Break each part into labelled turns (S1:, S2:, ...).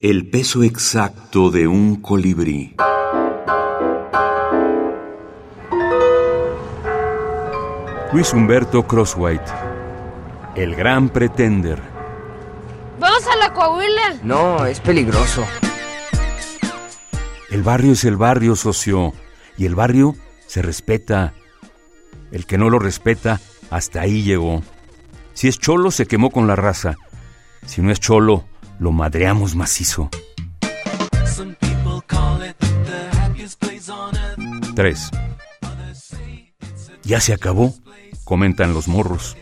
S1: El peso exacto de un colibrí.
S2: Luis Humberto Crosswhite. El gran pretender.
S3: ¡Vamos a la Coahuila!
S4: No, es peligroso.
S2: El barrio es el barrio, socio. Y el barrio se respeta. El que no lo respeta, hasta ahí llegó. Si es cholo, se quemó con la raza. Si no es cholo, lo madreamos macizo. 3. Ya se acabó, comentan los morros.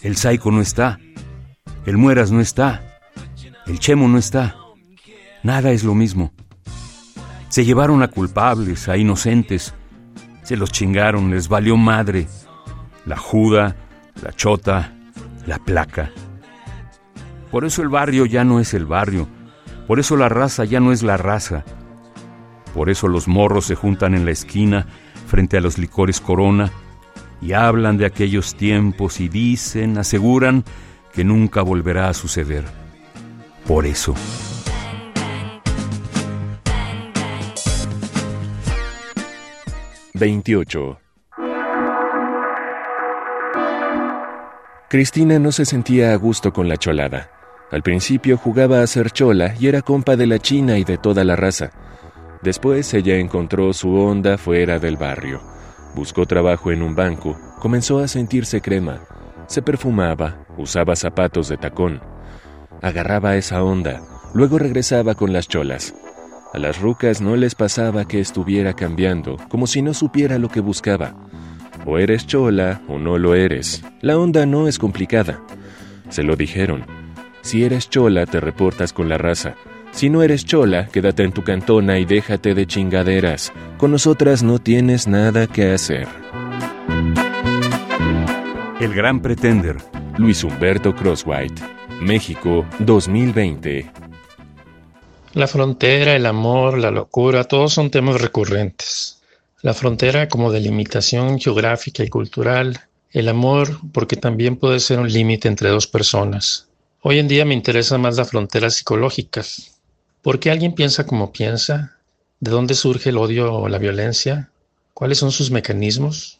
S2: El Saico no está. El Mueras no está. El Chemo no está. Nada es lo mismo. Se llevaron a culpables, a inocentes. Se los chingaron, les valió madre. La juda, la chota, la placa. Por eso el barrio ya no es el barrio. Por eso la raza ya no es la raza. Por eso los morros se juntan en la esquina frente a los licores Corona y hablan de aquellos tiempos y dicen, aseguran que nunca volverá a suceder. Por eso.
S5: Veintiocho. Cristina no se sentía a gusto con la cholada. Al principio jugaba a ser chola y era compa de la china y de toda la raza. Después ella encontró su onda fuera del barrio. Buscó trabajo en un banco, comenzó a sentirse crema. Se perfumaba, usaba zapatos de tacón. Agarraba esa onda, luego regresaba con las cholas. A las rucas no les pasaba que estuviera cambiando, como si no supiera lo que buscaba. O eres chola o no lo eres. La onda no es complicada. Se lo dijeron. Si eres chola, te reportas con la raza. Si no eres chola, quédate en tu cantona y déjate de chingaderas. Con nosotras no tienes nada que hacer.
S2: El gran pretender.
S5: Luis Humberto Crosswhite. México 2020.
S6: La frontera, el amor, la locura, todos son temas recurrentes. La frontera como delimitación geográfica y cultural, el amor porque también puede ser un límite entre dos personas. Hoy en día me interesan más las fronteras psicológicas. ¿Por qué alguien piensa como piensa? ¿De dónde surge el odio o la violencia? ¿Cuáles son sus mecanismos?